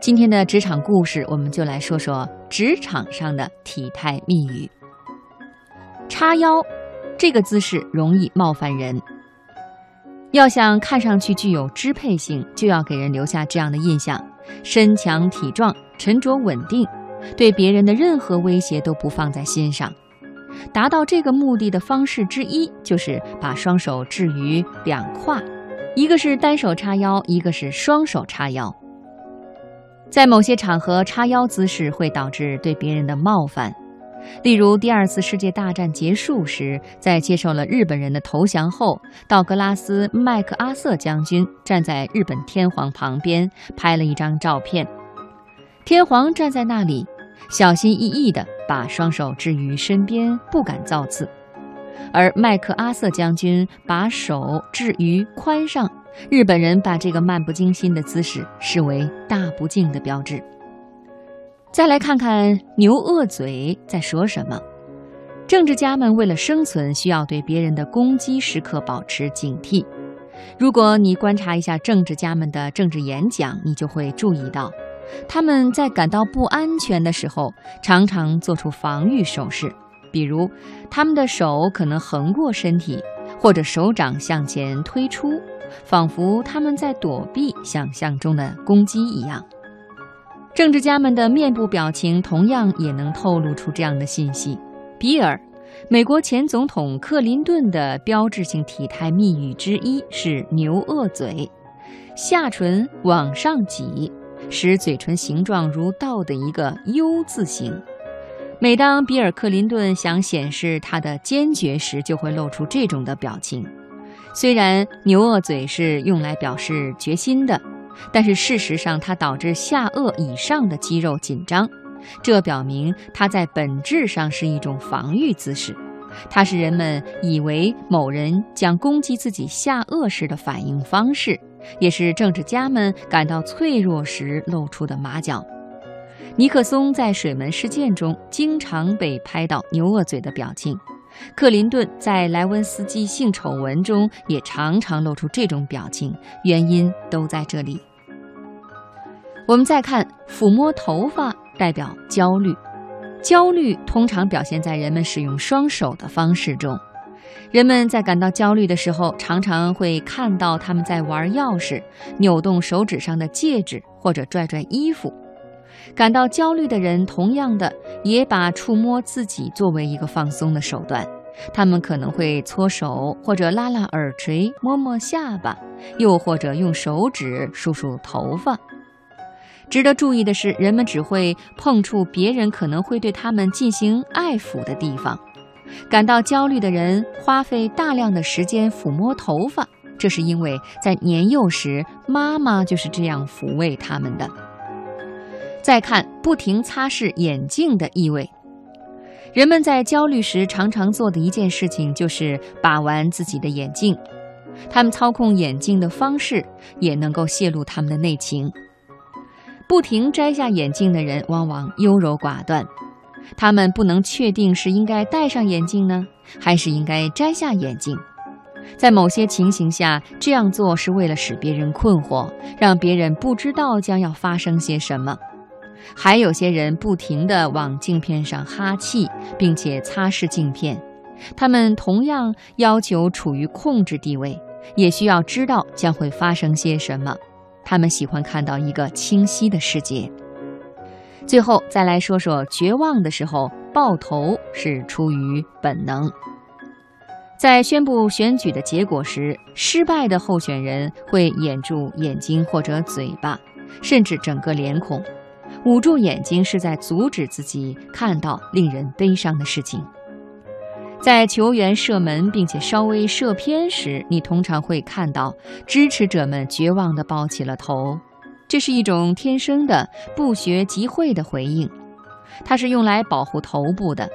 今天的职场故事，我们就来说说职场上的体态密语。叉腰这个姿势容易冒犯人。要想看上去具有支配性，就要给人留下这样的印象：身强体壮、沉着稳定，对别人的任何威胁都不放在心上。达到这个目的的方式之一，就是把双手置于两胯，一个是单手叉腰，一个是双手叉腰。在某些场合，叉腰姿势会导致对别人的冒犯。例如，第二次世界大战结束时，在接受了日本人的投降后，道格拉斯·麦克阿瑟将军站在日本天皇旁边拍了一张照片。天皇站在那里，小心翼翼地把双手置于身边，不敢造次；而麦克阿瑟将军把手置于髋上。日本人把这个漫不经心的姿势视为大不敬的标志。再来看看牛恶嘴在说什么。政治家们为了生存，需要对别人的攻击时刻保持警惕。如果你观察一下政治家们的政治演讲，你就会注意到，他们在感到不安全的时候，常常做出防御手势，比如他们的手可能横过身体，或者手掌向前推出。仿佛他们在躲避想象中的攻击一样。政治家们的面部表情同样也能透露出这样的信息。比尔，美国前总统克林顿的标志性体态密语之一是牛恶嘴，下唇往上挤，使嘴唇形状如倒的一个 U 字形。每当比尔·克林顿想显示他的坚决时，就会露出这种的表情。虽然牛鳄嘴是用来表示决心的，但是事实上它导致下颚以上的肌肉紧张，这表明它在本质上是一种防御姿势。它是人们以为某人将攻击自己下颚时的反应方式，也是政治家们感到脆弱时露出的马脚。尼克松在水门事件中经常被拍到牛鳄嘴的表情。克林顿在莱温斯基性丑闻中也常常露出这种表情，原因都在这里。我们再看抚摸头发，代表焦虑。焦虑通常表现在人们使用双手的方式中。人们在感到焦虑的时候，常常会看到他们在玩钥匙、扭动手指上的戒指或者拽拽衣服。感到焦虑的人，同样的也把触摸自己作为一个放松的手段。他们可能会搓手，或者拉拉耳垂、摸摸下巴，又或者用手指梳梳头发。值得注意的是，人们只会碰触别人可能会对他们进行爱抚的地方。感到焦虑的人花费大量的时间抚摸头发，这是因为在年幼时，妈妈就是这样抚慰他们的。再看不停擦拭眼镜的意味，人们在焦虑时常常做的一件事情就是把玩自己的眼镜。他们操控眼镜的方式也能够泄露他们的内情。不停摘下眼镜的人往往优柔寡断，他们不能确定是应该戴上眼镜呢，还是应该摘下眼镜。在某些情形下，这样做是为了使别人困惑，让别人不知道将要发生些什么。还有些人不停地往镜片上哈气，并且擦拭镜片，他们同样要求处于控制地位，也需要知道将会发生些什么。他们喜欢看到一个清晰的世界。最后再来说说绝望的时候抱头是出于本能。在宣布选举的结果时，失败的候选人会掩住眼睛或者嘴巴，甚至整个脸孔。捂住眼睛是在阻止自己看到令人悲伤的事情。在球员射门并且稍微射偏时，你通常会看到支持者们绝望地抱起了头。这是一种天生的、不学即会的回应，它是用来保护头部的，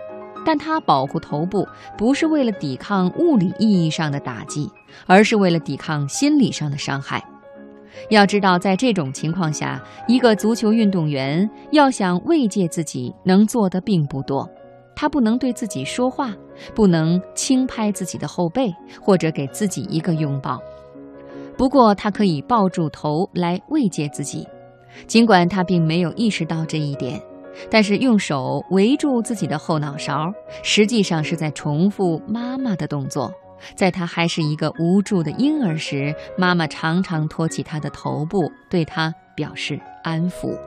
但它保护头部不是为了抵抗物理意义上的打击，而是为了抵抗心理上的伤害。要知道，在这种情况下，一个足球运动员要想慰藉自己，能做的并不多。他不能对自己说话，不能轻拍自己的后背，或者给自己一个拥抱。不过，他可以抱住头来慰藉自己。尽管他并没有意识到这一点，但是用手围住自己的后脑勺，实际上是在重复妈妈的动作。在他还是一个无助的婴儿时，妈妈常常托起他的头部，对他表示安抚。